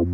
Ihr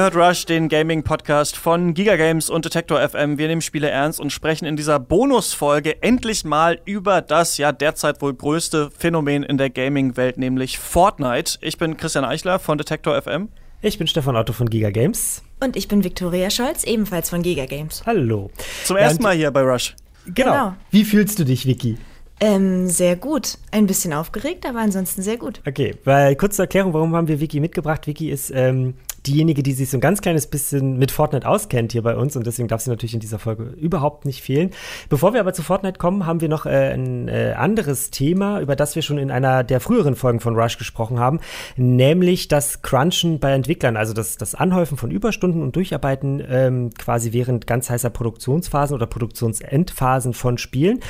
hört Rush, den Gaming-Podcast von Giga Games und Detector FM. Wir nehmen Spiele ernst und sprechen in dieser Bonusfolge endlich mal über das ja derzeit wohl größte Phänomen in der Gaming-Welt, nämlich Fortnite. Ich bin Christian Eichler von Detector FM. Ich bin Stefan Otto von Giga Games. Und ich bin Viktoria Scholz, ebenfalls von Giga Games. Hallo. Zum ersten Mal hier bei Rush. Genau. genau. Wie fühlst du dich, Vicky? Ähm, sehr gut. Ein bisschen aufgeregt, aber ansonsten sehr gut. Okay, weil kurze Erklärung, warum haben wir Vicky mitgebracht? Vicky ist ähm, diejenige, die sich so ein ganz kleines bisschen mit Fortnite auskennt hier bei uns und deswegen darf sie natürlich in dieser Folge überhaupt nicht fehlen. Bevor wir aber zu Fortnite kommen, haben wir noch äh, ein äh, anderes Thema, über das wir schon in einer der früheren Folgen von Rush gesprochen haben, nämlich das Crunchen bei Entwicklern, also das, das Anhäufen von Überstunden und Durcharbeiten ähm, quasi während ganz heißer Produktionsphasen oder Produktionsendphasen von Spielen.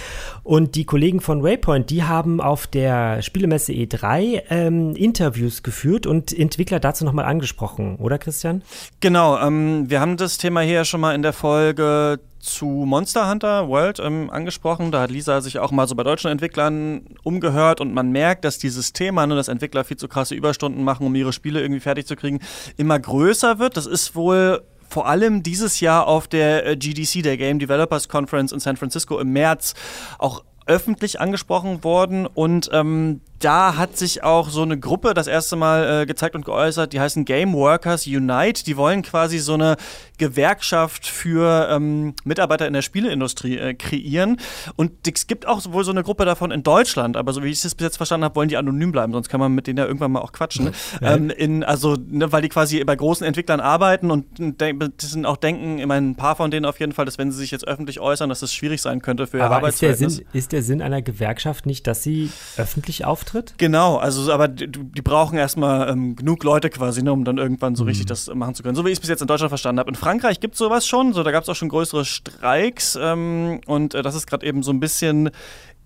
Und die Kollegen von Waypoint, die haben auf der Spielemesse E3 ähm, Interviews geführt und Entwickler dazu nochmal angesprochen oder Christian? Genau, ähm, wir haben das Thema hier schon mal in der Folge zu Monster Hunter World ähm, angesprochen. Da hat Lisa sich auch mal so bei deutschen Entwicklern umgehört und man merkt, dass dieses Thema, ne, dass Entwickler viel zu krasse Überstunden machen, um ihre Spiele irgendwie fertig zu kriegen, immer größer wird. Das ist wohl vor allem dieses Jahr auf der äh, GDC, der Game Developers Conference in San Francisco im März, auch öffentlich angesprochen worden und ähm, da hat sich auch so eine Gruppe das erste Mal äh, gezeigt und geäußert, die heißen Game Workers Unite. Die wollen quasi so eine Gewerkschaft für ähm, Mitarbeiter in der Spieleindustrie äh, kreieren. Und es gibt auch wohl so eine Gruppe davon in Deutschland, aber so wie ich es bis jetzt verstanden habe, wollen die anonym bleiben, sonst kann man mit denen ja irgendwann mal auch quatschen. Ja. Ähm, in, also, ne, weil die quasi bei großen Entwicklern arbeiten und sind auch denken, ich meine, ein paar von denen auf jeden Fall, dass wenn sie sich jetzt öffentlich äußern, dass es schwierig sein könnte für ihr aber ist der, Sinn, ist der Sinn einer Gewerkschaft nicht, dass sie öffentlich auftreten? Auftritt? Genau, also aber die, die brauchen erstmal ähm, genug Leute quasi, ne, um dann irgendwann so mhm. richtig das machen zu können. So wie ich es bis jetzt in Deutschland verstanden habe. In Frankreich gibt es sowas schon, so da gab es auch schon größere Streiks ähm, und äh, das ist gerade eben so ein bisschen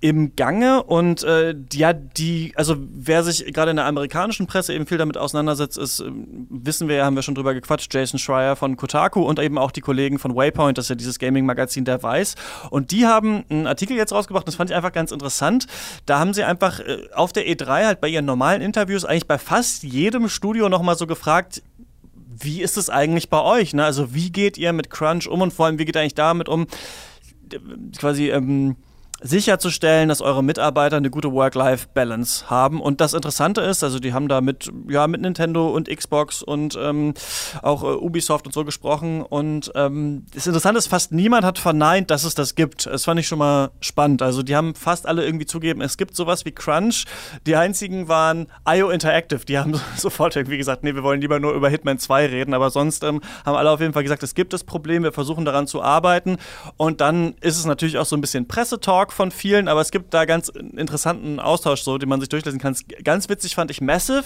im Gange und äh, ja, die, also wer sich gerade in der amerikanischen Presse eben viel damit auseinandersetzt, ist, äh, wissen wir ja, haben wir schon drüber gequatscht, Jason Schreier von Kotaku und eben auch die Kollegen von Waypoint, das ist ja dieses Gaming-Magazin der Weiß. Und die haben einen Artikel jetzt rausgebracht, das fand ich einfach ganz interessant. Da haben sie einfach äh, auf der E3 halt bei ihren normalen Interviews eigentlich bei fast jedem Studio nochmal so gefragt, wie ist es eigentlich bei euch? Ne? Also wie geht ihr mit Crunch um und vor allem, wie geht ihr eigentlich damit um? Quasi, ähm, sicherzustellen, dass eure Mitarbeiter eine gute Work-Life-Balance haben. Und das Interessante ist, also die haben da mit, ja, mit Nintendo und Xbox und ähm, auch äh, Ubisoft und so gesprochen. Und ähm, das Interessante ist, fast niemand hat verneint, dass es das gibt. Das fand ich schon mal spannend. Also die haben fast alle irgendwie zugeben, es gibt sowas wie Crunch. Die einzigen waren IO Interactive. Die haben sofort irgendwie gesagt, nee, wir wollen lieber nur über Hitman 2 reden. Aber sonst ähm, haben alle auf jeden Fall gesagt, es gibt das Problem, wir versuchen daran zu arbeiten. Und dann ist es natürlich auch so ein bisschen Pressetalk Talk von vielen, aber es gibt da ganz interessanten Austausch, so, den man sich durchlesen kann. Ganz witzig fand ich Massive.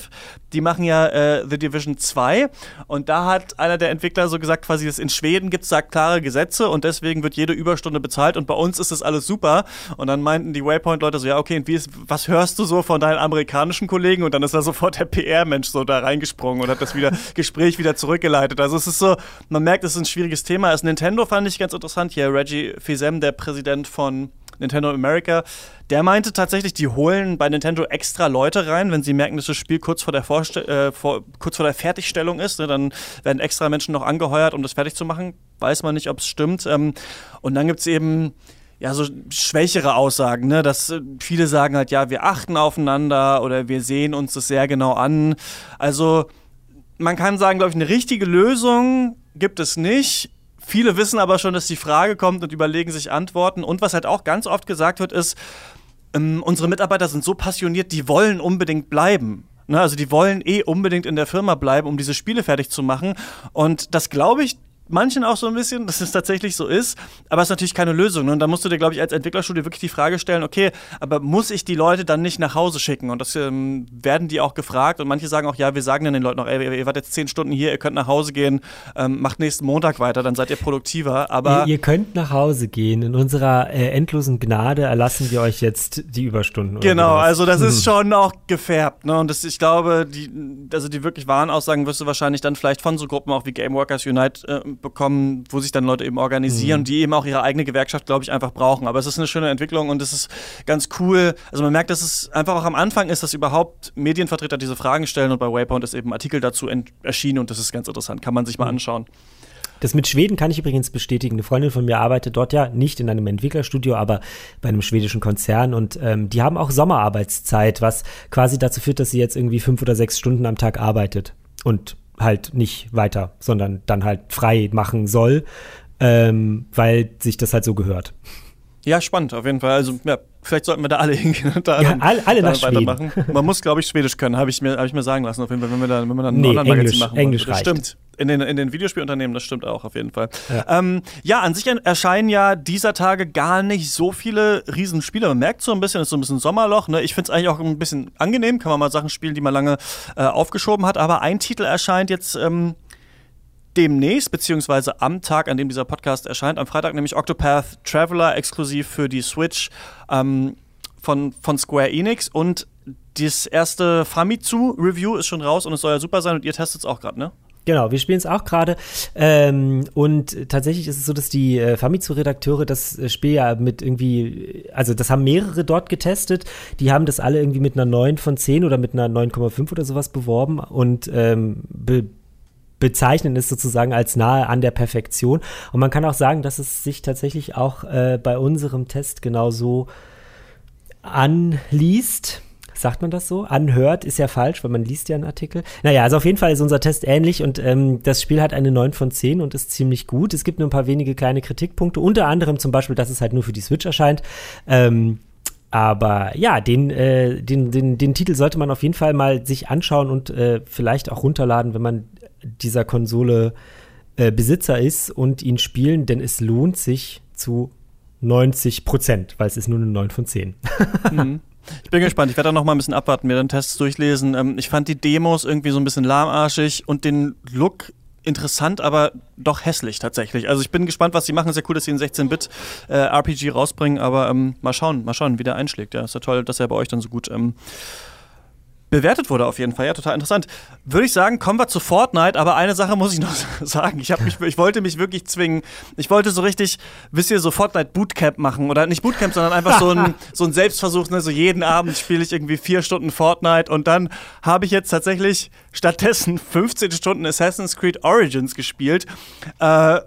Die machen ja äh, The Division 2 und da hat einer der Entwickler so gesagt, quasi, dass in Schweden gibt es da klare Gesetze und deswegen wird jede Überstunde bezahlt und bei uns ist das alles super. Und dann meinten die Waypoint-Leute so, ja, okay, und wie ist, was hörst du so von deinen amerikanischen Kollegen? Und dann ist da sofort der PR-Mensch so da reingesprungen und hat das wieder Gespräch wieder zurückgeleitet. Also es ist so, man merkt, es ist ein schwieriges Thema. Als Nintendo fand ich ganz interessant hier, Reggie Fils-Aime, der Präsident von Nintendo America, der meinte tatsächlich, die holen bei Nintendo extra Leute rein, wenn sie merken, dass das Spiel kurz vor der, Vorste äh, vor, kurz vor der Fertigstellung ist. Ne, dann werden extra Menschen noch angeheuert, um das fertig zu machen. Weiß man nicht, ob es stimmt. Ähm, und dann gibt es eben ja, so schwächere Aussagen, ne? Dass äh, viele sagen halt, ja, wir achten aufeinander oder wir sehen uns das sehr genau an. Also, man kann sagen, glaube ich, eine richtige Lösung gibt es nicht. Viele wissen aber schon, dass die Frage kommt und überlegen sich Antworten. Und was halt auch ganz oft gesagt wird, ist, ähm, unsere Mitarbeiter sind so passioniert, die wollen unbedingt bleiben. Ne, also die wollen eh unbedingt in der Firma bleiben, um diese Spiele fertig zu machen. Und das glaube ich manchen auch so ein bisschen, dass es tatsächlich so ist, aber es ist natürlich keine Lösung. Ne? Und da musst du dir, glaube ich, als Entwicklerstudio wirklich die Frage stellen, okay, aber muss ich die Leute dann nicht nach Hause schicken? Und das ähm, werden die auch gefragt und manche sagen auch, ja, wir sagen dann den Leuten noch, ey, ihr wart jetzt zehn Stunden hier, ihr könnt nach Hause gehen, ähm, macht nächsten Montag weiter, dann seid ihr produktiver. Aber ihr, ihr könnt nach Hause gehen. In unserer äh, endlosen Gnade erlassen wir euch jetzt die Überstunden. Genau, also das ist schon auch gefärbt. Ne? Und das, ich glaube, die, also die wirklich wahren Aussagen wirst du wahrscheinlich dann vielleicht von so Gruppen auch wie Game Workers Unite äh, bekommen, wo sich dann Leute eben organisieren, mhm. die eben auch ihre eigene Gewerkschaft, glaube ich, einfach brauchen. Aber es ist eine schöne Entwicklung und es ist ganz cool. Also man merkt, dass es einfach auch am Anfang ist, dass überhaupt Medienvertreter diese Fragen stellen und bei Waypoint ist eben ein Artikel dazu erschienen und das ist ganz interessant. Kann man sich mal mhm. anschauen. Das mit Schweden kann ich übrigens bestätigen. Eine Freundin von mir arbeitet dort ja nicht in einem Entwicklerstudio, aber bei einem schwedischen Konzern und ähm, die haben auch Sommerarbeitszeit, was quasi dazu führt, dass sie jetzt irgendwie fünf oder sechs Stunden am Tag arbeitet und halt nicht weiter, sondern dann halt frei machen soll, ähm, weil sich das halt so gehört. Ja, spannend, auf jeden Fall. Also, ja, vielleicht sollten wir da alle hingehen und da ja, alle, alle nach weitermachen. Man muss, glaube ich, Schwedisch können, habe ich, mir, hab ich mir sagen lassen, auf jeden Fall, wenn wir da, wenn wir dann ein nee, Online-Magazin machen. Englisch das reicht. stimmt. In den, in den Videospielunternehmen, das stimmt auch auf jeden Fall. Ja. Ähm, ja, an sich erscheinen ja dieser Tage gar nicht so viele Riesenspiele. Man merkt so ein bisschen, es ist so ein bisschen Sommerloch. Ne? Ich finde es eigentlich auch ein bisschen angenehm, kann man mal Sachen spielen, die man lange äh, aufgeschoben hat. Aber ein Titel erscheint jetzt ähm, demnächst, beziehungsweise am Tag, an dem dieser Podcast erscheint, am Freitag, nämlich Octopath Traveler, exklusiv für die Switch ähm, von, von Square Enix. Und das erste Famitsu-Review ist schon raus und es soll ja super sein und ihr testet es auch gerade, ne? Genau, wir spielen es auch gerade. Ähm, und tatsächlich ist es so, dass die äh, Famitsu-Redakteure das äh, Spiel ja mit irgendwie, also das haben mehrere dort getestet. Die haben das alle irgendwie mit einer 9 von 10 oder mit einer 9,5 oder sowas beworben und ähm, be bezeichnen es sozusagen als nahe an der Perfektion. Und man kann auch sagen, dass es sich tatsächlich auch äh, bei unserem Test genauso anliest. Sagt man das so? Anhört ist ja falsch, weil man liest ja einen Artikel. Naja, also auf jeden Fall ist unser Test ähnlich und ähm, das Spiel hat eine 9 von 10 und ist ziemlich gut. Es gibt nur ein paar wenige kleine Kritikpunkte, unter anderem zum Beispiel, dass es halt nur für die Switch erscheint. Ähm, aber ja, den, äh, den, den, den Titel sollte man auf jeden Fall mal sich anschauen und äh, vielleicht auch runterladen, wenn man dieser Konsole äh, Besitzer ist und ihn spielen, denn es lohnt sich zu 90 Prozent, weil es ist nur eine 9 von 10. mhm. Ich bin gespannt. Ich werde da noch mal ein bisschen abwarten, mir dann Tests durchlesen. Ähm, ich fand die Demos irgendwie so ein bisschen lahmarschig und den Look interessant, aber doch hässlich tatsächlich. Also ich bin gespannt, was sie machen. Sehr cool, dass sie einen 16-Bit äh, RPG rausbringen, aber ähm, mal schauen, mal schauen, wie der einschlägt. Ja, ist ja toll, dass er bei euch dann so gut ähm, bewertet wurde auf jeden Fall. Ja, total interessant. Würde ich sagen, kommen wir zu Fortnite, aber eine Sache muss ich noch sagen. Ich, mich, ich wollte mich wirklich zwingen. Ich wollte so richtig, wisst ihr, so Fortnite Bootcamp machen. Oder nicht Bootcamp, sondern einfach so ein, so ein Selbstversuch. Ne? So jeden Abend spiele ich irgendwie vier Stunden Fortnite und dann habe ich jetzt tatsächlich stattdessen 15 Stunden Assassin's Creed Origins gespielt. Äh,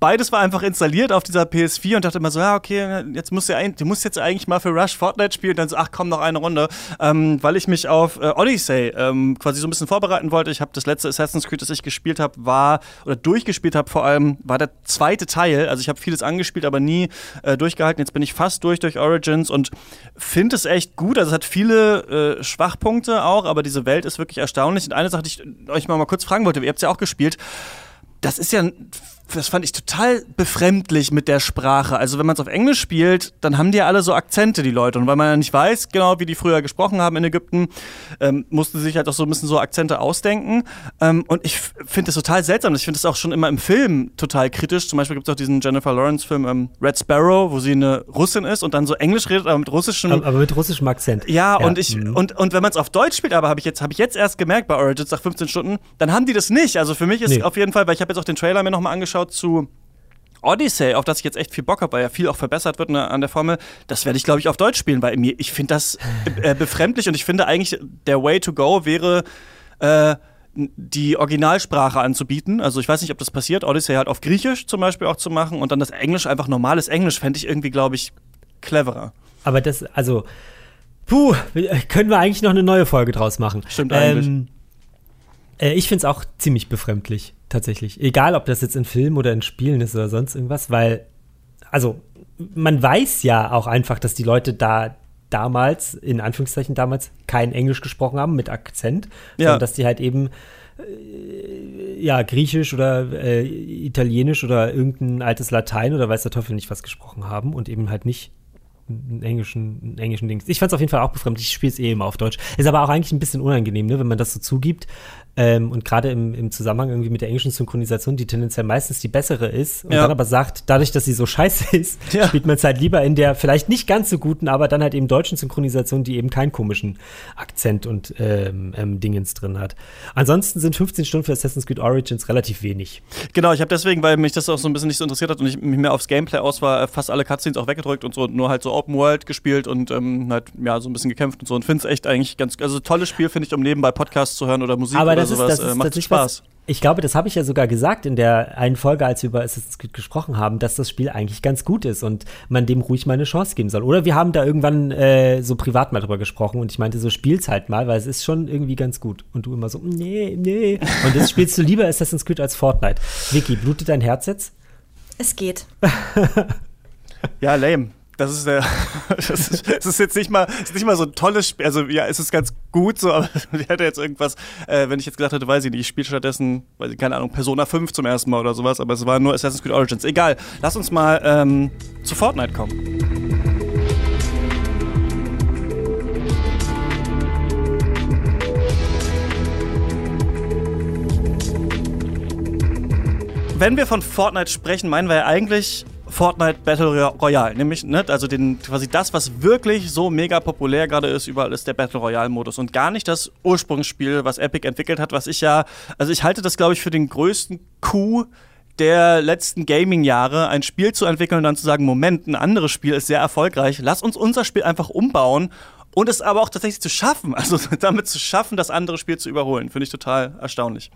beides war einfach installiert auf dieser PS4 und dachte immer so, ja, okay, jetzt musst du, du musst jetzt eigentlich mal für Rush Fortnite spielen. Und dann so, ach komm, noch eine Runde. Ähm, weil ich mich auf äh, Odyssey ähm, quasi so ein bisschen vorbereiten wollte. Ich habe das letzte Assassin's Creed, das ich gespielt habe, war, oder durchgespielt habe vor allem, war der zweite Teil. Also ich habe vieles angespielt, aber nie äh, durchgehalten. Jetzt bin ich fast durch durch Origins und finde es echt gut. Also es hat viele äh, Schwachpunkte auch, aber diese Welt ist wirklich erstaunlich. Und eine Sache, die ich euch mal, mal kurz fragen wollte, ihr habt es ja auch gespielt. Das ist ja das fand ich total befremdlich mit der Sprache. Also wenn man es auf Englisch spielt, dann haben die ja alle so Akzente, die Leute. Und weil man ja nicht weiß, genau wie die früher gesprochen haben in Ägypten, ähm, mussten sie sich halt auch so ein bisschen so Akzente ausdenken. Ähm, und ich finde das total seltsam. Ich finde das auch schon immer im Film total kritisch. Zum Beispiel gibt es auch diesen Jennifer Lawrence-Film ähm, Red Sparrow, wo sie eine Russin ist und dann so Englisch redet, aber mit russischem. Aber, aber mit russischem Akzent. Ja, ja. und ich mhm. und, und wenn man es auf Deutsch spielt, aber habe ich jetzt habe ich jetzt erst gemerkt bei Origins nach 15 Stunden, dann haben die das nicht. Also für mich ist nee. auf jeden Fall, weil ich habe jetzt auch den Trailer mir nochmal angeschaut geschaut zu Odyssey, auf das ich jetzt echt viel Bock habe, weil ja viel auch verbessert wird ne, an der Formel, das werde ich, glaube ich, auf Deutsch spielen, weil mir, ich finde das äh, befremdlich und ich finde eigentlich, der Way to go wäre, äh, die Originalsprache anzubieten. Also ich weiß nicht, ob das passiert, Odyssey halt auf Griechisch zum Beispiel auch zu machen und dann das Englisch einfach normales Englisch, fände ich irgendwie, glaube ich, cleverer. Aber das, also, puh, können wir eigentlich noch eine neue Folge draus machen. Stimmt eigentlich. Ähm, äh, ich finde es auch ziemlich befremdlich, tatsächlich. Egal, ob das jetzt in Filmen oder in Spielen ist oder sonst irgendwas, weil, also, man weiß ja auch einfach, dass die Leute da damals, in Anführungszeichen damals, kein Englisch gesprochen haben mit Akzent, ja. sondern dass die halt eben äh, ja, Griechisch oder äh, Italienisch oder irgendein altes Latein oder weiß der Teufel nicht was gesprochen haben und eben halt nicht einen englischen, einen englischen Dings. Ich fand es auf jeden Fall auch befremdlich. Ich spiele es eh immer auf Deutsch. Ist aber auch eigentlich ein bisschen unangenehm, ne, wenn man das so zugibt. Ähm, und gerade im, im Zusammenhang irgendwie mit der englischen Synchronisation, die tendenziell meistens die bessere ist, und Ja. dann aber sagt, dadurch, dass sie so scheiße ist, Ja. spielt man es halt lieber in der vielleicht nicht ganz so guten, aber dann halt eben deutschen Synchronisation, die eben keinen komischen Akzent und ähm, ähm, Dingens drin hat. Ansonsten sind 15 Stunden für Assassin's Creed Origins relativ wenig. Genau, ich habe deswegen, weil mich das auch so ein bisschen nicht so interessiert hat und ich mich mehr aufs Gameplay aus war, äh, fast alle Cutscenes auch weggedrückt und so, nur halt so Open World gespielt und ähm, halt, ja, so ein bisschen gekämpft und so und finde es echt eigentlich ganz, also tolles Spiel, finde ich, um nebenbei Podcasts zu hören oder Musik Aber oder das ist, sowas, das ist äh, macht Spaß. Was, ich glaube, das habe ich ja sogar gesagt in der einen Folge, als wir über Assassin's Creed gesprochen haben, dass das Spiel eigentlich ganz gut ist und man dem ruhig mal eine Chance geben soll. Oder wir haben da irgendwann äh, so privat mal drüber gesprochen und ich meinte, so spiel's halt mal, weil es ist schon irgendwie ganz gut. Und du immer so, nee, nee. Und jetzt spielst du lieber Assassin's Creed als Fortnite. Vicky, blutet dein Herz jetzt? Es geht. Ja, lame. Das ist der. Das ist, das ist jetzt nicht mal, ist nicht mal so ein tolles Spiel. Also ja, es ist ganz gut so, aber ich hätte jetzt irgendwas, äh, wenn ich jetzt gesagt hätte, weiß ich nicht, ich spiele stattdessen, weiß ich, keine Ahnung, Persona 5 zum ersten Mal oder sowas, aber es war nur Assassin's Creed Origins. Egal. Lass uns mal ähm, zu Fortnite kommen. Wenn wir von Fortnite sprechen, meinen wir ja eigentlich Fortnite Battle Royale, nämlich ne, also den quasi das, was wirklich so mega populär gerade ist, überall ist der Battle Royale Modus und gar nicht das Ursprungsspiel, was Epic entwickelt hat, was ich ja, also ich halte das glaube ich für den größten Coup der letzten Gaming-Jahre, ein Spiel zu entwickeln und dann zu sagen, Moment, ein anderes Spiel ist sehr erfolgreich, lass uns unser Spiel einfach umbauen und es aber auch tatsächlich zu schaffen, also damit zu schaffen, das andere Spiel zu überholen, finde ich total erstaunlich.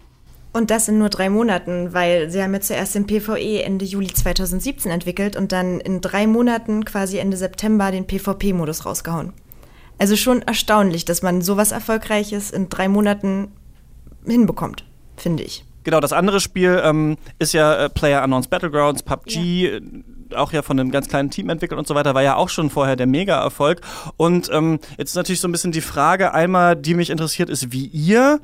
Und das in nur drei Monaten, weil sie haben ja zuerst den PvE Ende Juli 2017 entwickelt und dann in drei Monaten, quasi Ende September, den PvP-Modus rausgehauen. Also schon erstaunlich, dass man sowas Erfolgreiches in drei Monaten hinbekommt, finde ich. Genau, das andere Spiel ähm, ist ja äh, Player Unknowns Battlegrounds, PUBG, äh, auch ja von einem ganz kleinen Team entwickelt und so weiter, war ja auch schon vorher der Mega-Erfolg. Und ähm, jetzt ist natürlich so ein bisschen die Frage, einmal, die mich interessiert, ist, wie ihr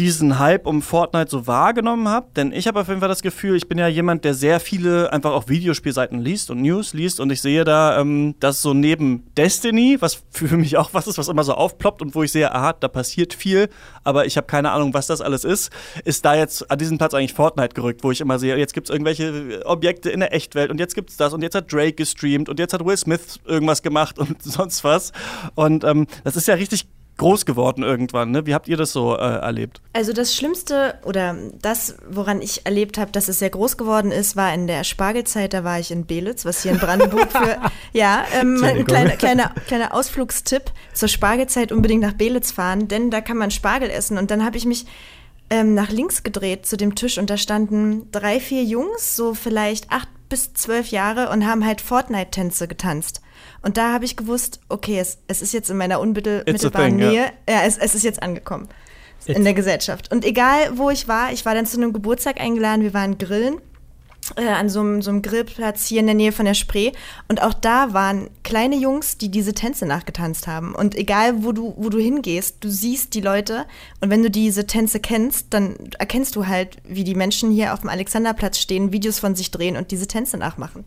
diesen Hype um Fortnite so wahrgenommen habt, denn ich habe auf jeden Fall das Gefühl, ich bin ja jemand, der sehr viele einfach auch Videospielseiten liest und News liest und ich sehe da, ähm, dass so neben Destiny, was für mich auch was ist, was immer so aufploppt und wo ich sehe, aha, da passiert viel, aber ich habe keine Ahnung, was das alles ist, ist da jetzt an diesen Platz eigentlich Fortnite gerückt, wo ich immer sehe, jetzt gibt es irgendwelche Objekte in der Echtwelt und jetzt gibt es das und jetzt hat Drake gestreamt und jetzt hat Will Smith irgendwas gemacht und sonst was und ähm, das ist ja richtig groß geworden irgendwann. Ne? Wie habt ihr das so äh, erlebt? Also das Schlimmste oder das, woran ich erlebt habe, dass es sehr groß geworden ist, war in der Spargelzeit. Da war ich in Belitz, was hier in Brandenburg für ja ähm, ein kleiner, kleiner, kleiner Ausflugstipp zur Spargelzeit unbedingt nach Belitz fahren, denn da kann man Spargel essen. Und dann habe ich mich ähm, nach links gedreht zu dem Tisch und da standen drei, vier Jungs, so vielleicht acht bis zwölf Jahre und haben halt Fortnite-Tänze getanzt. Und da habe ich gewusst, okay, es, es ist jetzt in meiner unmittelbaren. Nähe. Ja, es, es ist jetzt angekommen in der Gesellschaft. Und egal, wo ich war, ich war dann zu einem Geburtstag eingeladen, wir waren grillen äh, an so einem, so einem Grillplatz hier in der Nähe von der Spree. Und auch da waren kleine Jungs, die diese Tänze nachgetanzt haben. Und egal, wo du, wo du hingehst, du siehst die Leute. Und wenn du diese Tänze kennst, dann erkennst du halt, wie die Menschen hier auf dem Alexanderplatz stehen, Videos von sich drehen und diese Tänze nachmachen.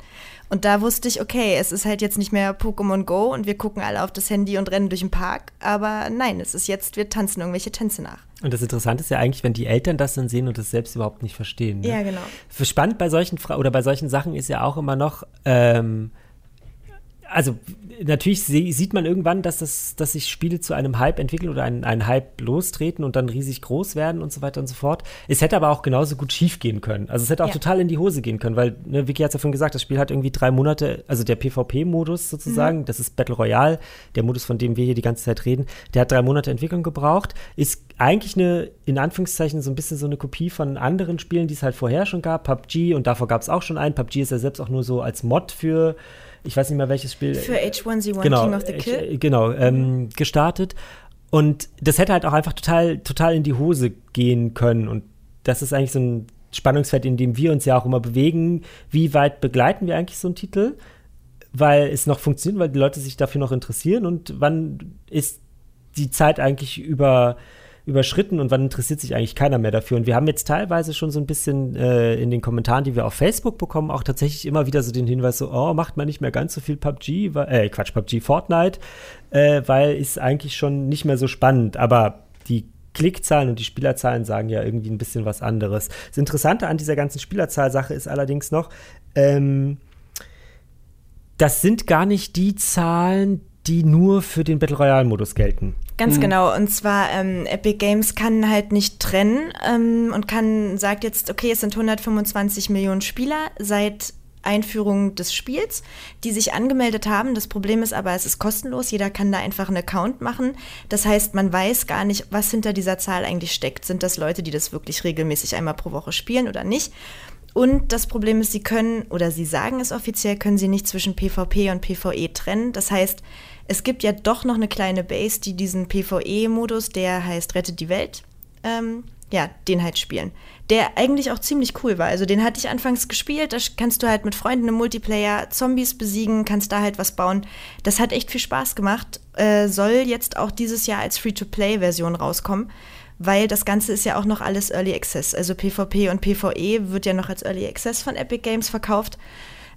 Und da wusste ich, okay, es ist halt jetzt nicht mehr Pokémon Go und wir gucken alle auf das Handy und rennen durch den Park. Aber nein, es ist jetzt, wir tanzen irgendwelche Tänze nach. Und das Interessante ist ja eigentlich, wenn die Eltern das dann sehen und das selbst überhaupt nicht verstehen. Ne? Ja, genau. Spannend bei solchen Fra oder bei solchen Sachen ist ja auch immer noch, ähm, also natürlich sie sieht man irgendwann, dass, das, dass sich Spiele zu einem Hype entwickeln oder einen, einen Hype lostreten und dann riesig groß werden und so weiter und so fort. Es hätte aber auch genauso gut schief gehen können. Also es hätte auch Ja. total in die Hose gehen können, weil, ne, Vicky hat es ja vorhin gesagt, das Spiel hat irgendwie drei Monate, also der PvP-Modus sozusagen, das ist Battle Royale, der Modus, von dem wir hier die ganze Zeit reden, der hat drei Monate Entwicklung gebraucht, ist eigentlich eine, in Anführungszeichen, so ein bisschen so eine Kopie von anderen Spielen, die es halt vorher schon gab, PUBG und davor gab es auch schon einen. PUBG ist ja selbst auch nur so als Mod für, ich weiß nicht mehr welches Spiel. Für H1Z1 genau, King of the Kill. äh, genau, ähm, gestartet. Und das hätte halt auch einfach total, total in die Hose gehen können. Und das ist eigentlich so ein Spannungsfeld, in dem wir uns ja auch immer bewegen. Wie weit begleiten wir eigentlich so einen Titel? Weil es noch funktioniert, weil die Leute sich dafür noch interessieren. Und wann ist die Zeit eigentlich über überschritten und wann interessiert sich eigentlich keiner mehr dafür. Und wir haben jetzt teilweise schon so ein bisschen äh, in den Kommentaren, die wir auf Facebook bekommen, auch tatsächlich immer wieder so den Hinweis, so, oh, macht man nicht mehr ganz so viel PUBG, äh, Quatsch, PUBG, Fortnite, äh, weil ist eigentlich schon nicht mehr so spannend. Aber die Klickzahlen und die Spielerzahlen sagen ja irgendwie ein bisschen was anderes. Das Interessante an dieser ganzen Spielerzahlsache ist allerdings noch, ähm, das sind gar nicht die Zahlen, die nur für den Battle Royale-Modus gelten. Ganz mhm. genau. Und zwar ähm, Epic Games kann halt nicht trennen ähm, und kann sagt jetzt, okay, es sind 125 Millionen Spieler seit Einführung des Spiels, die sich angemeldet haben. Das Problem ist aber, es ist kostenlos. Jeder kann da einfach einen Account machen. Das heißt, man weiß gar nicht, was hinter dieser Zahl eigentlich steckt. Sind das Leute, die das wirklich regelmäßig einmal pro Woche spielen oder nicht? Und das Problem ist, sie können, oder sie sagen es offiziell, können sie nicht zwischen PvP und PvE trennen. Das heißt, es gibt ja doch noch eine kleine Base, die diesen PvE-Modus, der heißt Rettet die Welt, ähm, ja, den halt spielen. Der eigentlich auch ziemlich cool war. Also den hatte ich anfangs gespielt, da kannst du halt mit Freunden im Multiplayer Zombies besiegen, kannst da halt was bauen. Das hat echt viel Spaß gemacht. Äh, soll jetzt auch dieses Jahr als Free-to-Play-Version rauskommen, weil das Ganze ist ja auch noch alles Early Access. Also PvP und PvE wird ja noch als Early Access von Epic Games verkauft.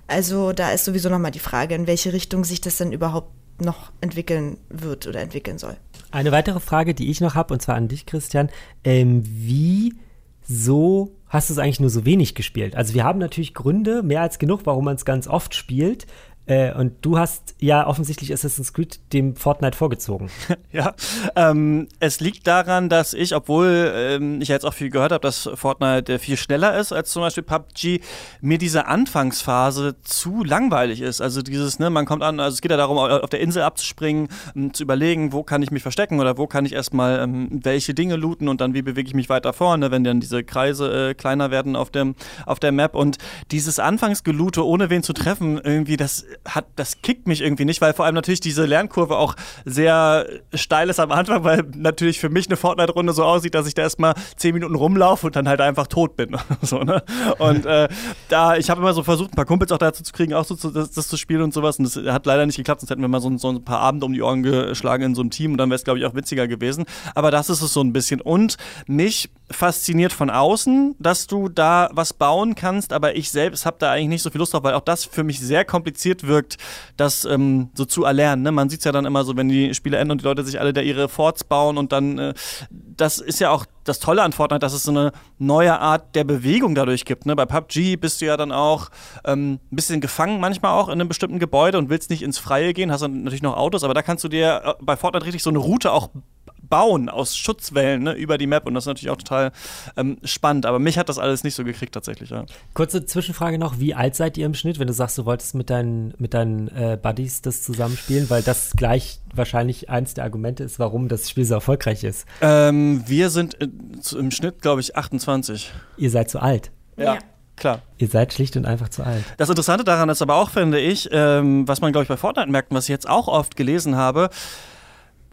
Also da ist sowieso nochmal die Frage, in welche Richtung sich das dann überhaupt noch entwickeln wird oder entwickeln soll. Eine weitere Frage, die ich noch habe, und zwar an dich, Christian. Ähm, wie so hast du es eigentlich nur so wenig gespielt? Also wir haben natürlich Gründe, mehr als genug, warum man es ganz oft spielt. Äh, und du hast ja offensichtlich Assassin's Creed dem Fortnite vorgezogen. ja, ähm, es liegt daran, dass ich, obwohl ähm, ich jetzt auch viel gehört habe, dass Fortnite äh, viel schneller ist als zum Beispiel PUBG, mir diese Anfangsphase zu langweilig ist. Also dieses, ne, man kommt an, also es geht ja darum, auf der Insel abzuspringen, um, zu überlegen, wo kann ich mich verstecken oder wo kann ich erstmal ähm, welche Dinge looten und dann wie bewege ich mich weiter vorne, wenn dann diese Kreise äh, kleiner werden auf, dem, auf der Map. Und dieses Anfangsgelute, ohne wen zu treffen, irgendwie, das hat, das kickt mich irgendwie nicht, weil vor allem natürlich diese Lernkurve auch sehr steil ist am Anfang, weil natürlich für mich eine Fortnite-Runde so aussieht, dass ich da erstmal zehn Minuten rumlaufe und dann halt einfach tot bin. so, ne? Und äh, da, ich habe immer so versucht, ein paar Kumpels auch dazu zu kriegen, auch so zu, das, das, zu spielen und sowas. Und das hat leider nicht geklappt, sonst hätten wir mal so, so ein paar Abende um die Ohren geschlagen in so einem Team und dann wäre es, glaube ich, auch witziger gewesen. Aber das ist es so ein bisschen. Und mich fasziniert von außen, dass du da was bauen kannst, aber ich selbst habe da eigentlich nicht so viel Lust drauf, weil auch das für mich sehr kompliziert wirkt, das ähm, so zu erlernen. Ne? Man sieht es ja dann immer so, wenn die Spiele enden und die Leute sich alle da ihre Forts bauen und dann, äh, das ist ja auch das Tolle an Fortnite, dass es so eine neue Art der Bewegung dadurch gibt. Ne? Bei PUBG bist du ja dann auch ähm, ein bisschen gefangen, manchmal auch in einem bestimmten Gebäude und willst nicht ins Freie gehen, hast dann natürlich noch Autos, aber da kannst du dir äh, bei Fortnite richtig so eine Route auch bauen aus Schutzwellen ne, über die Map und das ist natürlich auch total ähm, spannend. Aber mich hat das alles nicht so gekriegt tatsächlich. Ja. Kurze Zwischenfrage noch: Wie alt seid ihr im Schnitt, wenn du sagst, du wolltest mit deinen, mit deinen äh, Buddies das zusammenspielen? Weil das gleich wahrscheinlich eins der Argumente ist, warum das Spiel so erfolgreich ist. Ähm, wir sind im Schnitt, glaube ich, 28. Ihr seid zu alt. ja. ja. Klar. Ihr seid schlicht und einfach zu alt. Das Interessante daran ist aber auch, finde ich, ähm, was man, glaube ich, bei Fortnite merkt und was ich jetzt auch oft gelesen habe,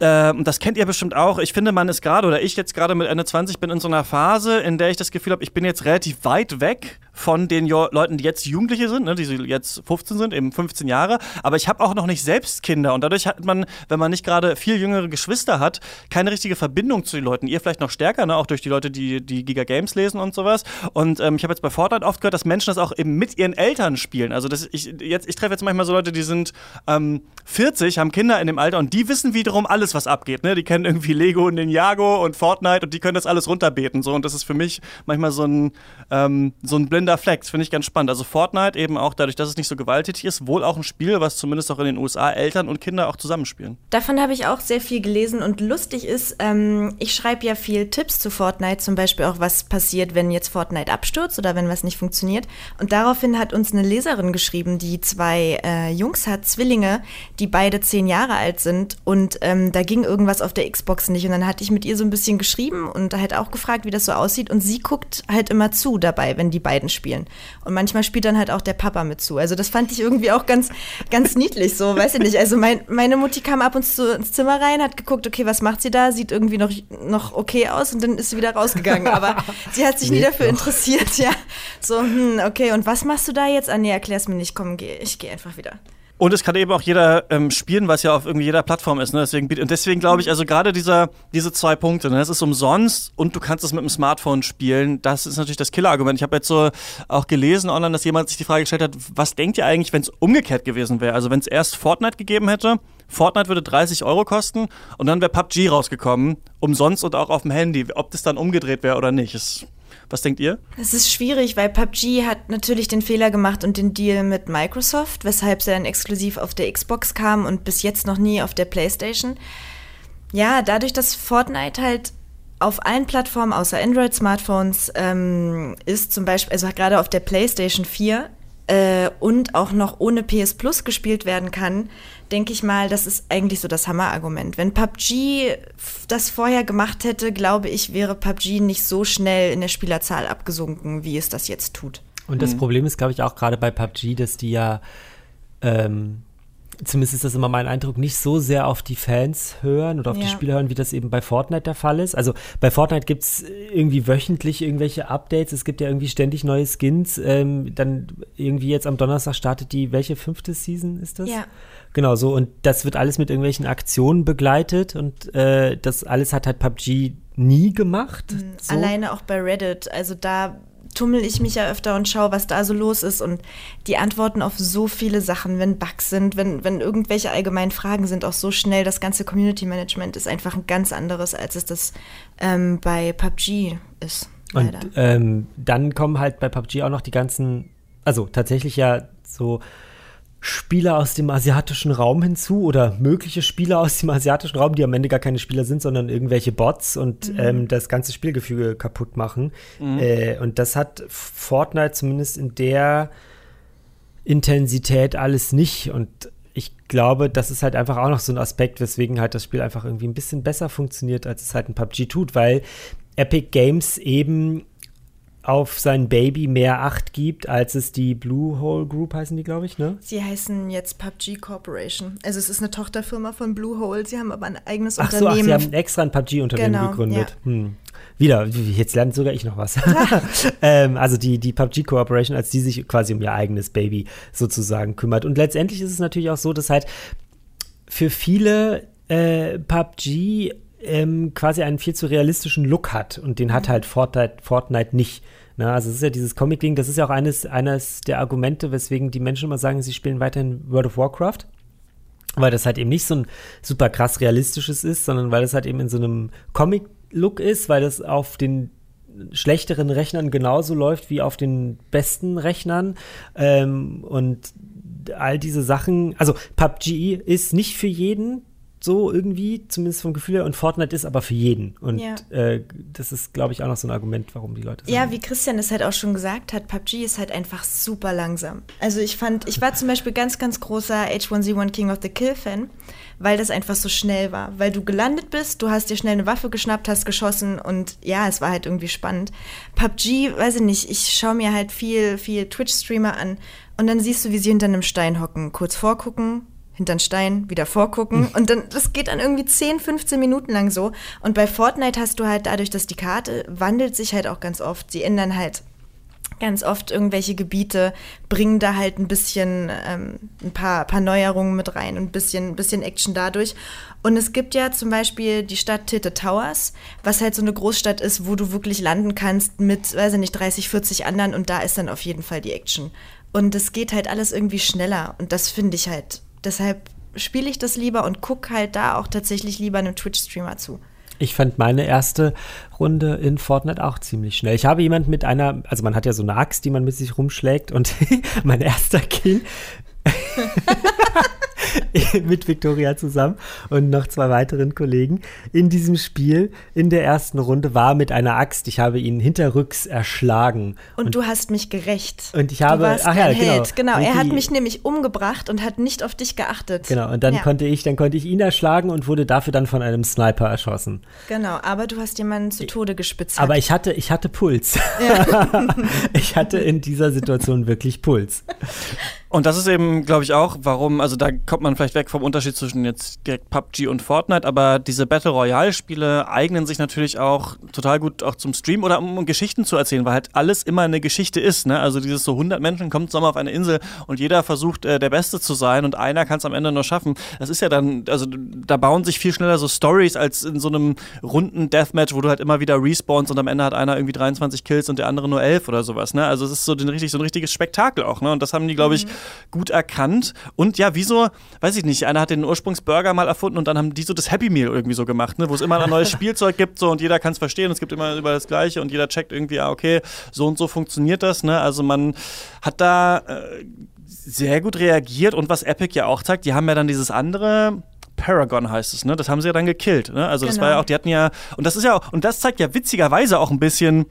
äh, das kennt ihr bestimmt auch. Ich finde, man ist gerade, oder ich jetzt gerade mit Ende 20 bin in so einer Phase, in der ich das Gefühl habe, ich bin jetzt relativ weit weg von den jo Leuten, die jetzt Jugendliche sind, ne, die jetzt 15 sind, eben 15 Jahre. Aber ich habe auch noch nicht selbst Kinder. Und dadurch hat man, wenn man nicht gerade viel jüngere Geschwister hat, keine richtige Verbindung zu den Leuten. Ihr vielleicht noch stärker, ne, auch durch die Leute, die, die Giga Games lesen und sowas. Und ähm, ich habe jetzt bei Fortnite oft gehört, dass Menschen das auch eben mit ihren Eltern spielen. Also das, ich, ich treffe jetzt manchmal so Leute, die sind ähm, 40, haben Kinder in dem Alter und die wissen wiederum alles, was abgeht. Ne? Die kennen irgendwie Lego und Ninjago und Fortnite und die können das alles runterbeten. So. Und das ist für mich manchmal so ein, ähm, so ein blinder Fleck. Das finde ich ganz spannend. Also Fortnite eben auch dadurch, dass es nicht so gewalttätig ist, wohl auch ein Spiel, was zumindest auch in den USA Eltern und Kinder auch zusammenspielen. Davon habe ich auch sehr viel gelesen und lustig ist, ähm, ich schreibe ja viel Tipps zu Fortnite, zum Beispiel auch, was passiert, wenn jetzt Fortnite abstürzt oder wenn was nicht funktioniert. Und daraufhin hat uns eine Leserin geschrieben, die zwei äh, Jungs hat, Zwillinge, die beide zehn Jahre alt sind und ähm, da ging irgendwas auf der Xbox nicht. Und dann hatte ich mit ihr so ein bisschen geschrieben und halt auch gefragt, wie das so aussieht. Und sie guckt halt immer zu dabei, wenn die beiden spielen. Und manchmal spielt dann halt auch der Papa mit zu. Also das fand ich irgendwie auch ganz, ganz niedlich so, weiß ich nicht. Also mein, meine Mutti kam ab und zu ins Zimmer rein, hat geguckt, okay, was macht sie da? Sieht irgendwie noch, noch okay aus und dann ist sie wieder rausgegangen. Aber sie hat sich nie dafür interessiert, ja. So, hm, okay, und was machst du da jetzt? Ah, nee, erklär's mir nicht. Komm, geh, ich gehe einfach wieder. Und es kann eben auch jeder ähm, spielen, was ja auf irgendwie jeder Plattform ist. Ne? Deswegen, und deswegen glaube ich, also gerade dieser, diese zwei Punkte, ne? es ist umsonst und du kannst es mit dem Smartphone spielen, das ist natürlich das Killerargument. Ich habe jetzt so auch gelesen online, dass jemand sich die Frage gestellt hat, was denkt ihr eigentlich, wenn es umgekehrt gewesen wäre? Also wenn es erst Fortnite gegeben hätte, Fortnite würde 30 Euro kosten und dann wäre PUBG rausgekommen, umsonst und auch auf dem Handy. Ob das dann umgedreht wäre oder nicht, ist was denkt ihr? Es ist schwierig, weil PUBG hat natürlich den Fehler gemacht und den Deal mit Microsoft, weshalb sie dann exklusiv auf der Xbox kam und bis jetzt noch nie auf der PlayStation. Ja, dadurch, dass Fortnite halt auf allen Plattformen außer Android-Smartphones ähm, ist, zum Beispiel, also gerade auf der PlayStation 4 äh, und auch noch ohne PS Plus gespielt werden kann, denke ich mal, das ist eigentlich so das Hammerargument. Wenn PUBG das vorher gemacht hätte, glaube ich, wäre PUBG nicht so schnell in der Spielerzahl abgesunken, wie es das jetzt tut. Und das mhm. Problem ist, glaube ich, auch gerade bei PUBG, dass die ja ähm, zumindest ist das immer mein Eindruck, nicht so sehr auf die Fans hören oder auf ja. die Spieler hören, wie das eben bei Fortnite der Fall ist. Also bei Fortnite gibt es irgendwie wöchentlich irgendwelche Updates, es gibt ja irgendwie ständig neue Skins. Ähm, dann irgendwie jetzt am Donnerstag startet die, welche fünfte Season ist das? Ja. Genau so und das wird alles mit irgendwelchen Aktionen begleitet und äh, das alles hat halt PUBG nie gemacht. Mhm. So. Alleine auch bei Reddit, also da tummel ich mich ja öfter und schaue, was da so los ist. Und die Antworten auf so viele Sachen, wenn Bugs sind, wenn, wenn irgendwelche allgemeinen Fragen sind, auch so schnell. Das ganze Community Management ist einfach ein ganz anderes, als es das ähm, bei PUBG ist. Leider. Und ähm, dann kommen halt bei PUBG auch noch die ganzen, also tatsächlich ja so Spieler aus dem asiatischen Raum hinzu oder mögliche Spieler aus dem asiatischen Raum, die am Ende gar keine Spieler sind, sondern irgendwelche Bots und mhm. ähm, das ganze Spielgefüge kaputt machen. Mhm. Äh, und das hat Fortnite zumindest in der Intensität alles nicht. Und ich glaube, das ist halt einfach auch noch so ein Aspekt, weswegen halt das Spiel einfach irgendwie ein bisschen besser funktioniert, als es halt ein PUBG tut, weil Epic Games eben auf sein Baby mehr Acht gibt, als es die Blue Hole Group heißen die, glaube ich, ne? Sie heißen jetzt PUBG Corporation. Also es ist eine Tochterfirma von Blue Hole. Sie haben aber ein eigenes ach Unternehmen. So, ach, sie haben extra ein PUBG-Unternehmen genau, gegründet. Ja. Hm. Wieder, jetzt lernt sogar ich noch was. ähm, also die, die PUBG Corporation, als die sich quasi um ihr eigenes Baby sozusagen kümmert. Und letztendlich ist es natürlich auch so, dass halt für viele äh, PUBG ähm, quasi einen viel zu realistischen Look hat und den hat mhm. halt Fortnite, Fortnite nicht. Na, also es ist ja dieses Comic-Ding, das ist ja auch eines, eines der Argumente, weswegen die Menschen immer sagen, sie spielen weiterhin World of Warcraft. Weil das halt eben nicht so ein super krass realistisches ist, sondern weil es halt eben in so einem Comic-Look ist, weil das auf den schlechteren Rechnern genauso läuft wie auf den besten Rechnern. Ähm, und all diese Sachen, also PUBG ist nicht für jeden, so irgendwie, zumindest vom Gefühl her. Und Fortnite ist aber für jeden. Und ja. äh, das ist, glaube ich, auch noch so ein Argument, warum die Leute sagen. Ja, wie Christian es halt auch schon gesagt hat, PUBG ist halt einfach super langsam. Also ich fand, ich war zum Beispiel ganz, ganz großer H1Z1 King of the Kill Fan, weil das einfach so schnell war. Weil du gelandet bist, du hast dir schnell eine Waffe geschnappt, hast geschossen und ja, es war halt irgendwie spannend. PUBG, weiß ich nicht, ich schaue mir halt viel, viel Twitch-Streamer an und dann siehst du, wie sie hinter einem Stein hocken, kurz vorgucken, hinter den Stein, wieder vorgucken. Und dann, das geht dann irgendwie 10, 15 Minuten lang so. Und bei Fortnite hast du halt dadurch, dass die Karte wandelt sich halt auch ganz oft. Sie ändern halt ganz oft irgendwelche Gebiete, bringen da halt ein bisschen ähm, ein paar, paar Neuerungen mit rein und ein bisschen, ein bisschen Action dadurch. Und es gibt ja zum Beispiel die Stadt Tilted Towers, was halt so eine Großstadt ist, wo du wirklich landen kannst mit, weiß ich nicht, 30, 40 anderen und da ist dann auf jeden Fall die Action. Und es geht halt alles irgendwie schneller und das finde ich halt Deshalb spiele ich das lieber und gucke halt da auch tatsächlich lieber einem Twitch-Streamer zu. Ich fand meine erste Runde in Fortnite auch ziemlich schnell. Ich habe jemand mit einer, also man hat ja so eine Axt, die man mit sich rumschlägt und mein erster Kill mit Victoria zusammen und noch zwei weiteren Kollegen in diesem Spiel in der ersten Runde war mit einer Axt. Ich habe ihn hinterrücks erschlagen. Und, und du hast mich gerecht. Und ich habe, du warst ach ja, genau. Held. Genau, er hat mich nämlich umgebracht und hat nicht auf dich geachtet. Genau, und dann ja. konnte ich, dann konnte ich ihn erschlagen und wurde dafür dann von einem Sniper erschossen. Genau, aber du hast jemanden zu Tode gespitzt. Aber ich hatte, ich hatte Puls. Ja. ich hatte in dieser Situation wirklich Puls. Und das ist eben, glaube ich, auch, warum, also da kommt man vielleicht weg vom Unterschied zwischen jetzt direkt PUBG und Fortnite, aber diese Battle Royale-Spiele eignen sich natürlich auch total gut auch zum Stream oder um, um Geschichten zu erzählen, weil halt alles immer eine Geschichte ist. Ne? Also dieses so 100 Menschen kommen zusammen auf eine Insel und jeder versucht äh, der Beste zu sein und einer kann es am Ende nur schaffen. Das ist ja dann, also da bauen sich viel schneller so Stories als in so einem runden Deathmatch, wo du halt immer wieder respawnst und am Ende hat einer irgendwie 23 Kills und der andere nur 11 oder sowas. Ne? Also es ist so, den, richtig, so ein richtiges Spektakel auch. Ne? Und das haben die, glaube ich, mhm gut erkannt. Und ja, wieso, weiß ich nicht, einer hat den Ursprungsburger mal erfunden und dann haben die so das Happy Meal irgendwie so gemacht, ne? wo es immer ein neues Spielzeug gibt so und jeder kann es verstehen. Es gibt immer über das Gleiche und jeder checkt irgendwie, ah, okay, so und so funktioniert das. Ne? Also man hat da äh, sehr gut reagiert und was Epic ja auch zeigt, die haben ja dann dieses andere Paragon heißt es, ne? Das haben sie ja dann gekillt. Ne? Also das war ja genau. auch, die hatten ja, und das ist ja auch, und das zeigt ja witzigerweise auch ein bisschen,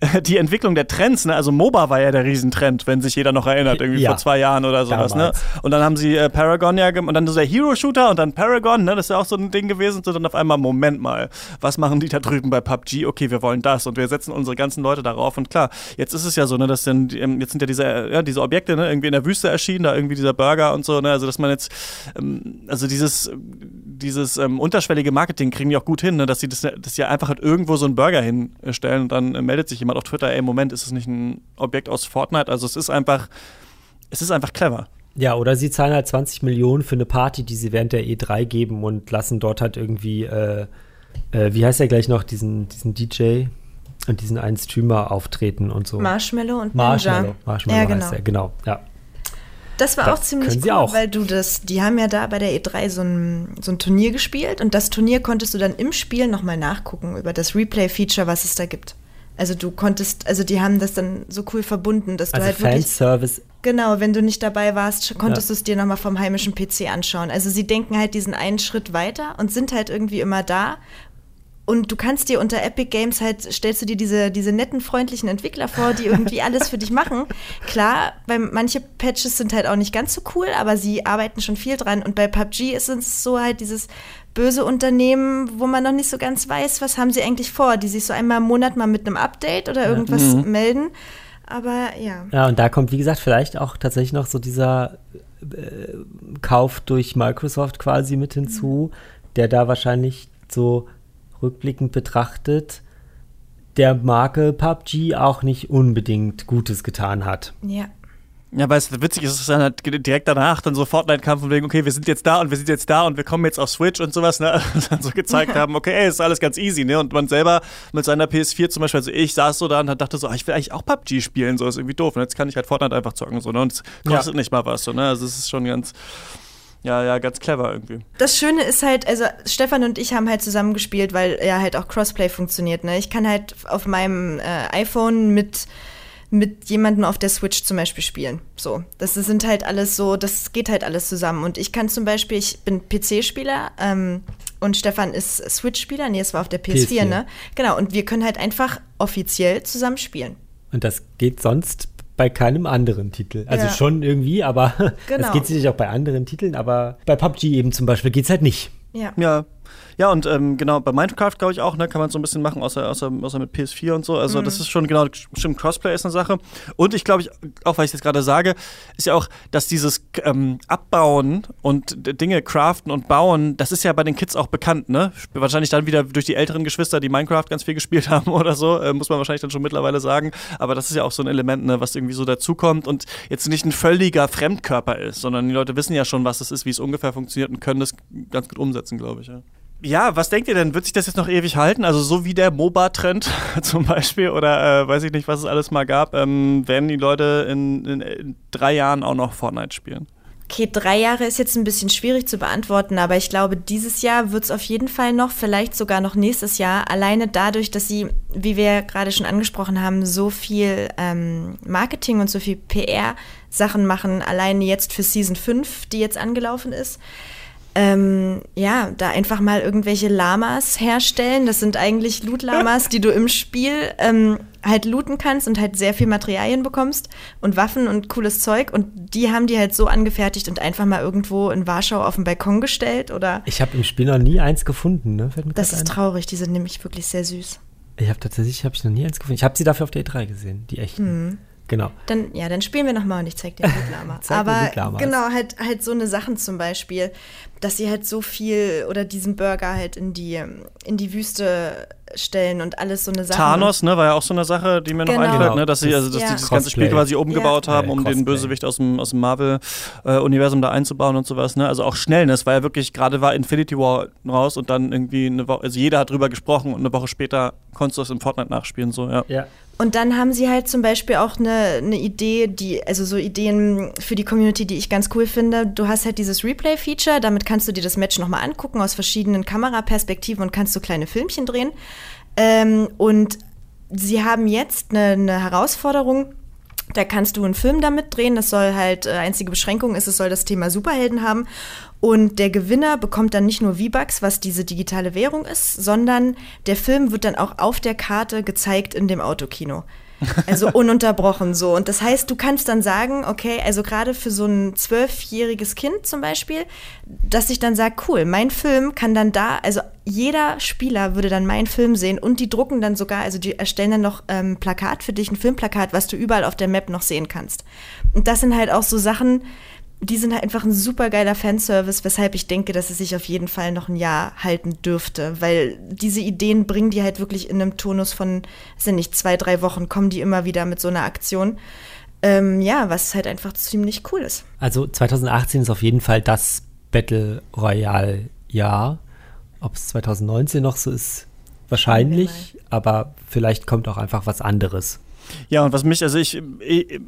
die Entwicklung der Trends, ne? Also MOBA war ja der Riesentrend, wenn sich jeder noch erinnert, irgendwie ja, vor zwei Jahren oder sowas, ne? Und dann haben sie äh, Paragon ja gemacht und dann so der Hero-Shooter und dann Paragon, ne? Das ist ja auch so ein Ding gewesen. So dann auf einmal, Moment mal, was machen die da drüben bei PUBG? Okay, wir wollen das und wir setzen unsere ganzen Leute darauf. Und klar, jetzt ist es ja so, ne, dass dann, ähm, jetzt sind ja diese, ja, diese Objekte, ne, irgendwie in der Wüste erschienen, da irgendwie dieser Burger und so, ne? Also dass man jetzt, ähm, also dieses, dieses ähm, unterschwellige Marketing kriegen die auch gut hin, ne? Dass sie das, dass sie einfach halt irgendwo so einen Burger hinstellen und dann äh, meldet sich jemand auf Twitter, ey, Moment, ist es nicht ein Objekt aus Fortnite? Also es ist einfach, es ist einfach clever. Ja, oder sie zahlen halt 20 Millionen für eine Party, die sie während der E3 geben und lassen dort halt irgendwie, äh, äh, wie heißt der gleich noch, diesen, diesen DJ und diesen einen Streamer auftreten und so. Marshmallow und Marshmallow. Ninja. Marshmallow ja, genau. heißt er, genau, ja. Das war das auch ziemlich cool, auch. weil du das, die haben ja da bei der E3 so ein, so ein Turnier gespielt und das Turnier konntest du dann im Spiel nochmal nachgucken über das Replay-Feature, was es da gibt. Also du konntest, also die haben das dann so cool verbunden, dass du also halt Fanservice. wirklich. Genau, wenn du nicht dabei warst, konntest ja. du es dir nochmal vom heimischen PC anschauen. Also sie denken halt diesen einen Schritt weiter und sind halt irgendwie immer da. Und du kannst dir unter Epic Games halt, stellst du dir diese, diese netten, freundlichen Entwickler vor, die irgendwie alles für dich machen. Klar, bei manche Patches sind halt auch nicht ganz so cool, aber sie arbeiten schon viel dran. Und bei PUBG ist es so halt dieses böse Unternehmen, wo man noch nicht so ganz weiß, was haben sie eigentlich vor, die sich so einmal im Monat mal mit einem Update oder irgendwas ja. mhm. melden. Aber ja. Ja, und da kommt, wie gesagt, vielleicht auch tatsächlich noch so dieser äh, Kauf durch Microsoft quasi mit hinzu, mhm. der da wahrscheinlich so rückblickend betrachtet der Marke PUBG auch nicht unbedingt Gutes getan hat. Ja. Ja, weil es witzig ist, es ist dann halt direkt danach dann so Fortnite-Kampf von wegen, okay, wir sind jetzt da und wir sind jetzt da und wir kommen jetzt auf Switch und sowas, ne? Und dann so gezeigt haben, okay, ey, ist alles ganz easy, ne? Und man selber mit seiner PS4 zum Beispiel, also ich saß so da und dachte so, ach, ich will eigentlich auch PUBG spielen, so ist irgendwie doof. Und jetzt kann ich halt Fortnite einfach zocken, so, ne? Und es kostet ja. nicht mal was, so, ne? Also es ist schon ganz. Ja, ja, ganz clever irgendwie. Das Schöne ist halt, also Stefan und ich haben halt zusammen gespielt, weil ja halt auch Crossplay funktioniert. Ne? Ich kann halt auf meinem äh, iPhone mit mit jemandem auf der Switch zum Beispiel spielen. So, das sind halt alles so, das geht halt alles zusammen. Und ich kann zum Beispiel, ich bin PC-Spieler ähm, und Stefan ist Switch-Spieler. Nee, es war auf der PS4, PS4, ne? Genau, und wir können halt einfach offiziell zusammen spielen. Und das geht sonst bei keinem anderen Titel. Also ja. schon irgendwie, aber es genau. geht sicherlich auch bei anderen Titeln, aber bei PUBG eben zum Beispiel geht es halt nicht. Ja. Ja, ja, und ähm, genau, bei Minecraft glaube ich auch, ne, kann man so ein bisschen machen, außer, außer, außer mit PS4 und so. Also mhm. das ist schon genau, stimmt, Crossplay ist eine Sache. Und ich glaube, ich, auch weil ich jetzt gerade sage, ist ja auch, dass dieses ähm, Abbauen und Dinge craften und bauen, das ist ja bei den Kids auch bekannt, ne? Wahrscheinlich dann wieder durch die älteren Geschwister, die Minecraft ganz viel gespielt haben oder so, äh, muss man wahrscheinlich dann schon mittlerweile sagen. Aber das ist ja auch so ein Element, ne, was irgendwie so dazukommt und jetzt nicht ein völliger Fremdkörper ist, sondern die Leute wissen ja schon, was es ist, wie es ungefähr funktioniert und können das ganz gut umsetzen, glaube ich. Ja. Ja, was denkt ihr denn? Wird sich das jetzt noch ewig halten? Also so wie der MOBA-Trend zum Beispiel oder äh, weiß ich nicht, was es alles mal gab, ähm, werden die Leute in, in, in drei Jahren auch noch Fortnite spielen? Okay, drei Jahre ist jetzt ein bisschen schwierig zu beantworten, aber ich glaube, dieses Jahr wird es auf jeden Fall noch, vielleicht sogar noch nächstes Jahr, alleine dadurch, dass sie, wie wir gerade schon angesprochen haben, so viel ähm, Marketing und so viel PR-Sachen machen, alleine jetzt für Season 5, die jetzt angelaufen ist ähm, ja, da einfach mal irgendwelche Lamas herstellen. Das sind eigentlich Loot-Lamas, die du im Spiel ähm, halt looten kannst und halt sehr viel Materialien bekommst und Waffen und cooles Zeug. Und die haben die halt so angefertigt und einfach mal irgendwo in Warschau auf den Balkon gestellt oder. Ich habe im Spiel noch nie eins gefunden, ne? das ist ein. traurig, die sind nämlich wirklich sehr süß. Ich habe tatsächlich hab ich noch nie eins gefunden. Ich habe sie dafür auf der E3 gesehen, die echten. Mhm. Genau. Dann, ja, dann spielen wir nochmal und ich zeig dir Wildlama. Aber genau, halt, halt so eine Sachen zum Beispiel, dass sie halt so viel oder diesen Burger halt in die, in die Wüste stellen und alles so eine Sache. Thanos, ne, war ja auch so eine Sache, die mir genau. noch einfällt, ne, dass sie also dass ja. die das ganze Spiel quasi umgebaut ja. haben, um ja, den Bösewicht aus dem, aus dem Marvel-Universum äh, da einzubauen und sowas, ne? Also auch schnell, ne? Es war ja wirklich, gerade war Infinity War raus und dann irgendwie eine Woche, also jeder hat drüber gesprochen und eine Woche später konntest du das in Fortnite nachspielen, so, ja. Ja, und dann haben sie halt zum Beispiel auch eine, eine Idee, die, also so Ideen für die Community, die ich ganz cool finde. Du hast halt dieses Replay-Feature, damit kannst du dir das Match nochmal angucken aus verschiedenen Kameraperspektiven und kannst so kleine Filmchen drehen. Ähm, und sie haben jetzt eine, eine Herausforderung, da kannst du einen Film damit drehen. Das soll halt, äh, einzige Beschränkung ist, es soll das Thema Superhelden haben. Und der Gewinner bekommt dann nicht nur V-Bucks, was diese digitale Währung ist, sondern der Film wird dann auch auf der Karte gezeigt in dem Autokino. Also ununterbrochen so. Und das heißt, du kannst dann sagen, okay, also gerade für so ein zwölfjähriges Kind zum Beispiel, dass ich dann sage, cool, mein Film kann dann da, also jeder Spieler würde dann meinen Film sehen und die drucken dann sogar, also die erstellen dann noch ähm, Plakat für dich, ein Filmplakat, was du überall auf der Map noch sehen kannst. Und das sind halt auch so Sachen, die sind halt einfach ein super geiler Fanservice, weshalb ich denke, dass es sich auf jeden Fall noch ein Jahr halten dürfte, weil diese Ideen bringen die halt wirklich in einem Tonus von, sind nicht zwei, drei Wochen, kommen die immer wieder mit so einer Aktion. Ähm, ja, was halt einfach ziemlich cool ist. Also 2018 ist auf jeden Fall das Battle Royale Jahr. Ob es 2019 noch so ist, wahrscheinlich, aber vielleicht kommt auch einfach was anderes. Ja, und was mich, also ich, ich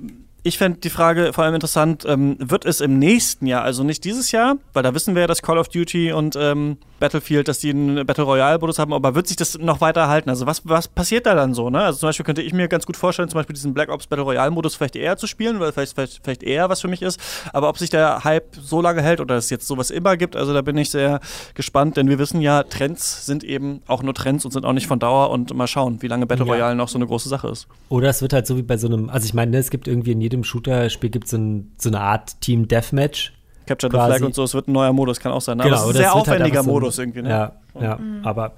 ich fände die Frage vor allem interessant, ähm, wird es im nächsten Jahr, also nicht dieses Jahr, weil da wissen wir ja, dass Call of Duty und ähm, Battlefield, dass die einen Battle Royale-Modus haben, aber wird sich das noch weiter erhalten? Also was, was passiert da dann so? Ne? Also zum Beispiel könnte ich mir ganz gut vorstellen, zum Beispiel diesen Black Ops Battle Royale-Modus vielleicht eher zu spielen, weil vielleicht, vielleicht, vielleicht eher was für mich ist. Aber ob sich der Hype so lange hält oder es jetzt sowas immer gibt, also da bin ich sehr gespannt, denn wir wissen ja, Trends sind eben auch nur Trends und sind auch nicht von Dauer und mal schauen, wie lange Battle ja. Royale noch so eine große Sache ist. Oder es wird halt so wie bei so einem, also ich meine, ne, es gibt irgendwie in jedem Shooter-Spiel gibt es so, ein, so eine Art Team Deathmatch Capture the Flag und so, es wird ein neuer Modus, kann auch sein. Ne? Genau, aber es ist ein sehr halt aufwendiger halt so Modus irgendwie. Ne? Ja, ja mhm. aber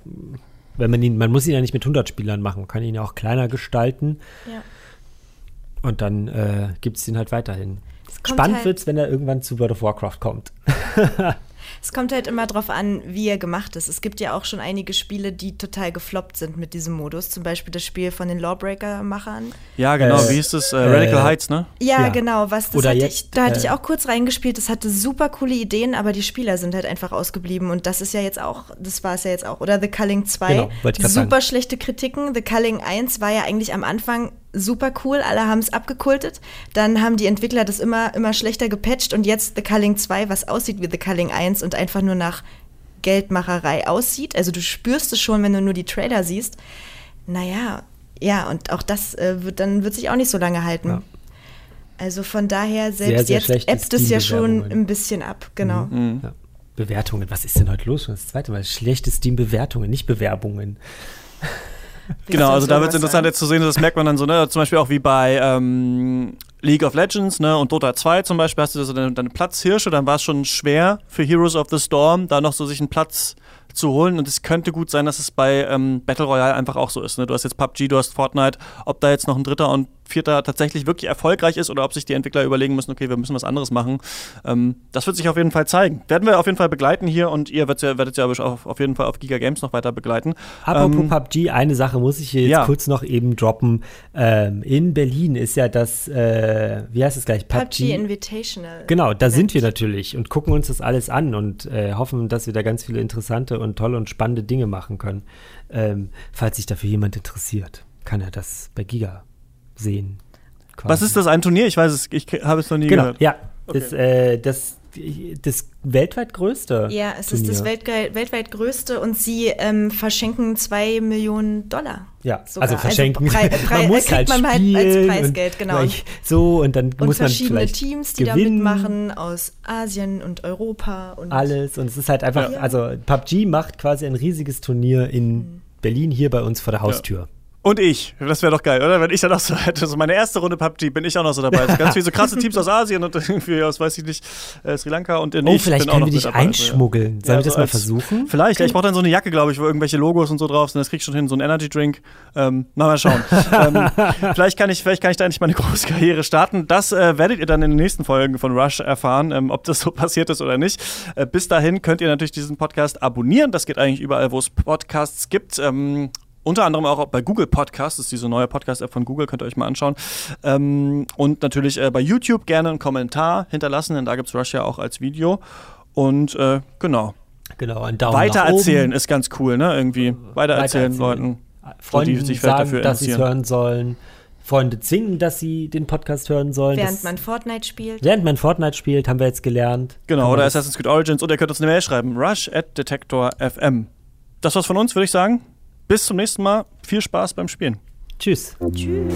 wenn man ihn, man muss ihn ja nicht mit 100 Spielern machen, man kann ihn ja auch kleiner gestalten. Ja. Und dann äh, gibt es ihn halt weiterhin. Spannend halt wird es, wenn er irgendwann zu World of Warcraft kommt. Es kommt halt immer drauf an, wie er gemacht ist. Es gibt ja auch schon einige Spiele, die total gefloppt sind mit diesem Modus. Zum Beispiel das Spiel von den Lawbreaker-Machern. Ja, genau. Äh, wie hieß das? Äh, Radical äh, Heights, ne? Ja, ja, genau. Was, das hatte jetzt, ich, da hatte ich äh, auch kurz reingespielt. Das hatte super coole Ideen, aber die Spieler sind halt einfach ausgeblieben. Und das ist ja jetzt auch, das war es ja jetzt auch. Oder The Culling 2. Genau, super sagen. schlechte Kritiken. The Culling 1 war ja eigentlich am Anfang super cool, alle haben es abgekultet. Dann haben die Entwickler das immer, immer schlechter gepatcht und jetzt The Culling 2, was aussieht wie The Culling 1 und einfach nur nach Geldmacherei aussieht. Also du spürst es schon, wenn du nur die Trailer siehst. Naja, ja, und auch das äh, wird dann wird sich auch nicht so lange halten. Ja. Also von daher, selbst sehr, sehr jetzt ebbt es ja schon ein bisschen ab, genau. Mhm. Mhm. Ja. Bewertungen, was ist denn heute los? Das zweite Mal. Schlechte Steam-Bewertungen, nicht Bewerbungen. Genau, also da wird es interessant jetzt zu sehen, das merkt man dann so, ne, zum Beispiel auch wie bei ähm, League of Legends ne, und Dota 2 zum Beispiel, hast du so deine, deine Platzhirsche, dann war es schon schwer für Heroes of the Storm, da noch so sich einen Platz zu holen. Und es könnte gut sein, dass es bei ähm, Battle Royale einfach auch so ist. Ne? Du hast jetzt PUBG, du hast Fortnite. Ob da jetzt noch ein dritter und vierter tatsächlich wirklich erfolgreich ist oder ob sich die Entwickler überlegen müssen, okay, wir müssen was anderes machen. Ähm, das wird sich auf jeden Fall zeigen. Werden wir auf jeden Fall begleiten hier und ihr werdet ja, werdet ja auf, auf jeden Fall auf Giga Games noch weiter begleiten. Apropos ähm, PUBG, eine Sache muss ich hier jetzt ja. kurz noch eben droppen. Ähm, in Berlin ist ja das, äh, wie heißt es gleich? PUBG, PUBG Invitational. Genau, da Event. sind wir natürlich und gucken uns das alles an und äh, hoffen, dass wir da ganz viele interessante und tolle und spannende Dinge machen können. Ähm, falls sich dafür jemand interessiert, kann er das bei Giga sehen. Quasi. Was ist das, ein Turnier? Ich weiß es, ich habe es noch nie genau, gehört. Ja, okay. das, äh, das, das weltweit größte. Ja, es Turnier. ist das Weltge weltweit größte und sie ähm, verschenken zwei Millionen Dollar. Ja, sogar. also verschenken. Also Pre man muss halt man halt als Preisgeld, genau. so und dann und muss man verschiedene Teams, die gewinnen. da mitmachen aus Asien und Europa und alles und es ist halt einfach, ja. also PUBG macht quasi ein riesiges Turnier in mhm. Berlin hier bei uns vor der Haustür. Ja. Und ich. Das wäre doch geil, oder? Wenn ich dann auch so hätte, so meine erste Runde PUBG, bin ich auch noch so dabei. So ganz viele so krasse Teams aus Asien und irgendwie aus, weiß ich nicht, äh, Sri Lanka und in Oh, vielleicht können wir dich einschmuggeln. Sollen Ja, wir das mal versuchen? Vielleicht, ja, ich brauche dann so eine Jacke, glaube ich, wo irgendwelche Logos und so drauf sind. Das krieg ich schon hin, so ein Energy Drink. Ähm, mal, mal schauen. ähm, vielleicht, kann ich, vielleicht kann ich da endlich meine große Karriere starten. Das äh, werdet ihr dann in den nächsten Folgen von Rush erfahren, ähm, ob das so passiert ist oder nicht. Äh, bis dahin könnt ihr natürlich diesen Podcast abonnieren. Das geht eigentlich überall, wo es Podcasts gibt. Ähm, unter anderem auch bei Google Podcasts, das ist diese neue Podcast-App von Google, könnt ihr euch mal anschauen. Ähm, und natürlich äh, bei YouTube gerne einen Kommentar hinterlassen, denn da gibt es Rush ja auch als Video. Und äh, genau. Genau, ein Daumen Weitererzählen nach oben. ist ganz cool, ne? Irgendwie. Weitererzählen, Leuten. Freunden die sich vielleicht sagen, dafür dass sie es hören sollen. Freunde zwingen, dass sie den Podcast hören sollen. Während das, man Fortnite spielt. während man Fortnite spielt, haben wir jetzt gelernt. Genau, oder Assassin's Creed Origins. Und ihr könnt uns eine Mail schreiben. Rush at Detector FM. Das war's von uns, würde ich sagen. Bis zum nächsten Mal. Viel Spaß beim Spielen. Tschüss. Tschüss.